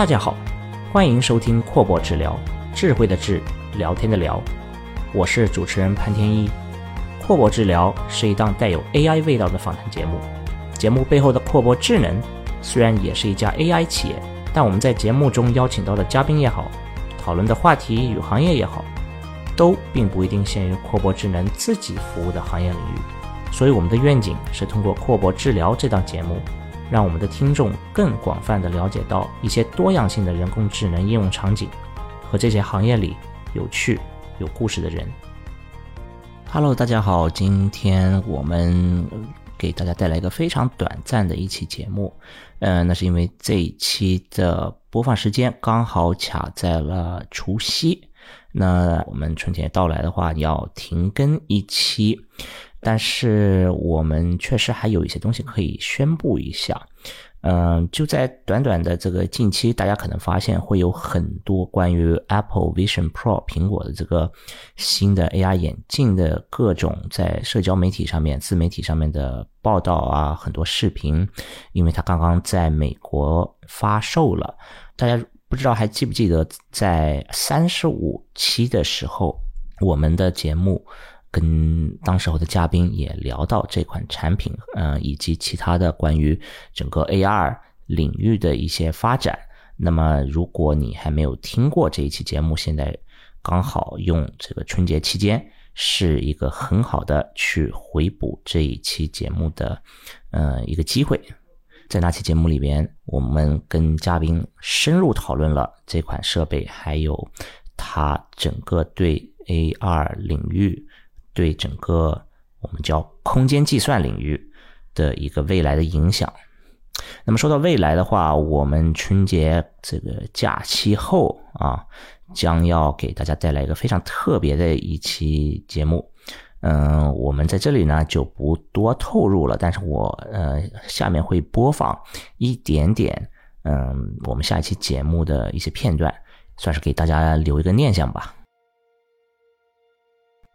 大家好，欢迎收听阔博治疗，智慧的智，聊天的聊，我是主持人潘天一。阔博治疗是一档带有 AI 味道的访谈节目。节目背后的阔博智能虽然也是一家 AI 企业，但我们在节目中邀请到的嘉宾也好，讨论的话题与行业也好，都并不一定限于阔博智能自己服务的行业领域。所以我们的愿景是通过阔博治疗这档节目。让我们的听众更广泛的了解到一些多样性的人工智能应用场景和这些行业里有趣、有故事的人。Hello，大家好，今天我们给大家带来一个非常短暂的一期节目。嗯，那是因为这一期的播放时间刚好卡在了除夕。那我们春节到来的话，要停更一期。但是我们确实还有一些东西可以宣布一下，嗯，就在短短的这个近期，大家可能发现会有很多关于 Apple Vision Pro 苹果的这个新的 AR 眼镜的各种在社交媒体上面、自媒体上面的报道啊，很多视频，因为它刚刚在美国发售了。大家不知道还记不记得，在三十五期的时候，我们的节目。跟当时候的嘉宾也聊到这款产品，嗯，以及其他的关于整个 AR 领域的一些发展。那么，如果你还没有听过这一期节目，现在刚好用这个春节期间是一个很好的去回补这一期节目的，呃，一个机会。在那期节目里边，我们跟嘉宾深入讨论了这款设备，还有它整个对 AR 领域。对整个我们叫空间计算领域的一个未来的影响。那么说到未来的话，我们春节这个假期后啊，将要给大家带来一个非常特别的一期节目。嗯，我们在这里呢就不多透露了，但是我呃下面会播放一点点嗯我们下一期节目的一些片段，算是给大家留一个念想吧。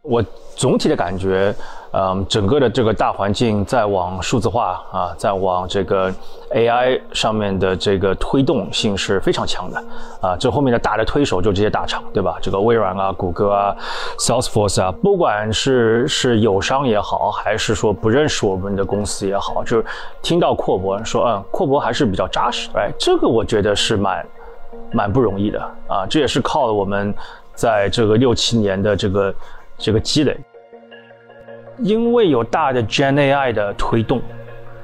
我总体的感觉，嗯，整个的这个大环境在往数字化啊，在往这个 AI 上面的这个推动性是非常强的啊。这后面的大的推手就这些大厂，对吧？这个微软啊、谷歌啊、Salesforce 啊，不管是是友商也好，还是说不认识我们的公司也好，就是听到阔博说，嗯，阔博还是比较扎实，哎，这个我觉得是蛮蛮不容易的啊。这也是靠我们在这个六七年的这个。这个积累，因为有大的 Gen AI 的推动，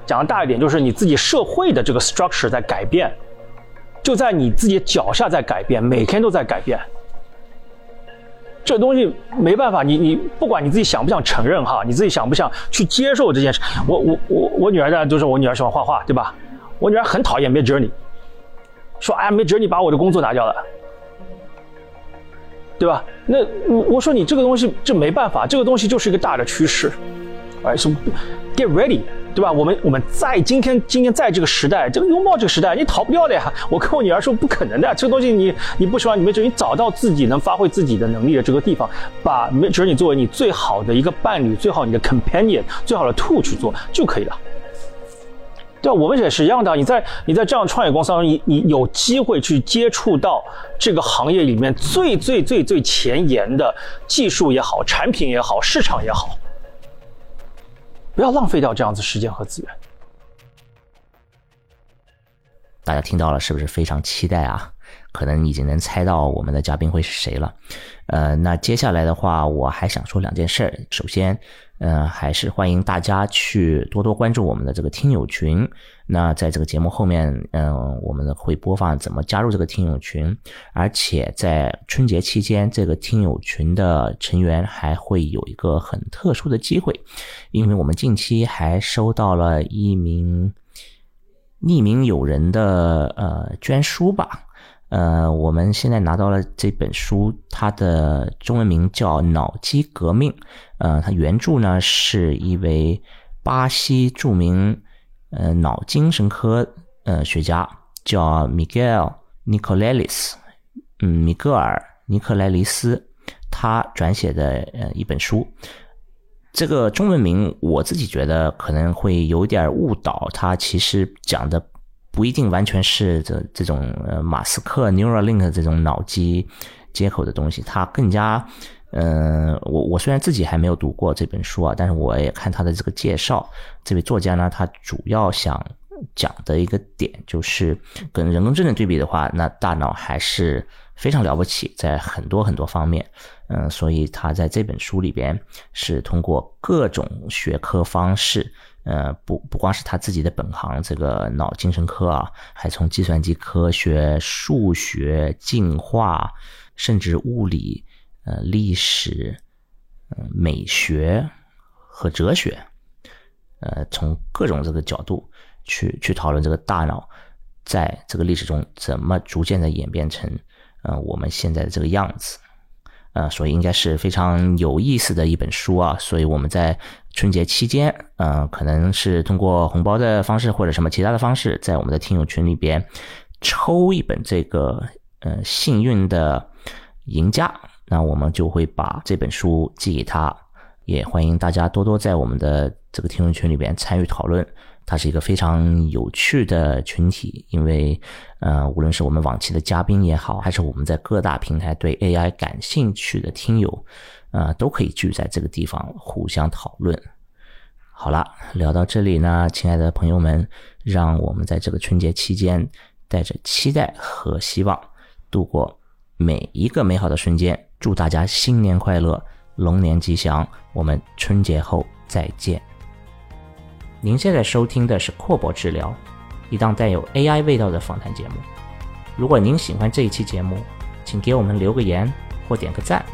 讲的大一点，就是你自己社会的这个 structure 在改变，就在你自己脚下在改变，每天都在改变。这东西没办法，你你不管你自己想不想承认哈，你自己想不想去接受这件事。我我我我女儿呢，就是我女儿喜欢画画，对吧？我女儿很讨厌 Mid Journey，说哎 Mid Journey 把我的工作拿掉了。对吧？那我我说你这个东西这没办法，这个东西就是一个大的趋势，哎，什么 get ready，对吧？我们我们在今天今天在这个时代，这个拥抱这个时代，你逃不掉的呀。我跟我女儿说不可能的，这个东西你你不喜欢，你没准你找到自己能发挥自己的能力的这个地方，把没准你作为你最好的一个伴侣，最好你的 companion，最好的 tool 去做就可以了。对，我们也是一样的。你在你在这样创业公司当中，你你有机会去接触到这个行业里面最最最最前沿的技术也好，产品也好，市场也好，不要浪费掉这样子时间和资源。大家听到了是不是非常期待啊？可能已经能猜到我们的嘉宾会是谁了。呃，那接下来的话，我还想说两件事儿。首先。嗯，还是欢迎大家去多多关注我们的这个听友群。那在这个节目后面，嗯，我们会播放怎么加入这个听友群，而且在春节期间，这个听友群的成员还会有一个很特殊的机会，因为我们近期还收到了一名匿名友人的呃捐书吧。呃，我们现在拿到了这本书，它的中文名叫《脑机革命》。呃，它原著呢是一位巴西著名呃脑精神科呃学家，叫 Miguel Nicolelis，嗯，米格尔尼克莱里斯，他转写的呃一本书。这个中文名我自己觉得可能会有点误导，他其实讲的。不一定完全是这这种呃马斯克 Neuralink 这种脑机接口的东西，它更加，嗯，我我虽然自己还没有读过这本书啊，但是我也看他的这个介绍，这位作家呢，他主要想讲的一个点就是跟人工智能对比的话，那大脑还是非常了不起，在很多很多方面。嗯，所以他在这本书里边是通过各种学科方式，呃，不不光是他自己的本行这个脑精神科啊，还从计算机科学、数学、进化，甚至物理、呃历史、嗯美学和哲学，呃，从各种这个角度去去讨论这个大脑在这个历史中怎么逐渐的演变成，呃，我们现在的这个样子。呃，所以应该是非常有意思的一本书啊，所以我们在春节期间，呃，可能是通过红包的方式或者什么其他的方式，在我们的听友群里边抽一本这个呃幸运的赢家，那我们就会把这本书寄给他，也欢迎大家多多在我们的这个听友群里边参与讨论。它是一个非常有趣的群体，因为，呃，无论是我们往期的嘉宾也好，还是我们在各大平台对 AI 感兴趣的听友，呃，都可以聚在这个地方互相讨论。好了，聊到这里呢，亲爱的朋友们，让我们在这个春节期间，带着期待和希望，度过每一个美好的瞬间。祝大家新年快乐，龙年吉祥！我们春节后再见。您现在收听的是阔博治疗，一档带有 AI 味道的访谈节目。如果您喜欢这一期节目，请给我们留个言或点个赞，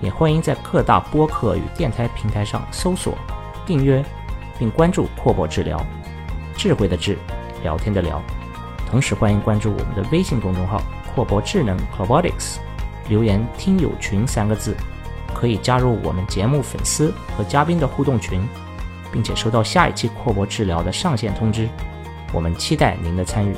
也欢迎在各大播客与电台平台上搜索、订阅并关注阔博治疗，智慧的智，聊天的聊。同时欢迎关注我们的微信公众号“阔博智能 （Robotics）”，留言“听友群”三个字，可以加入我们节目粉丝和嘉宾的互动群。并且收到下一期扩博治疗的上线通知，我们期待您的参与。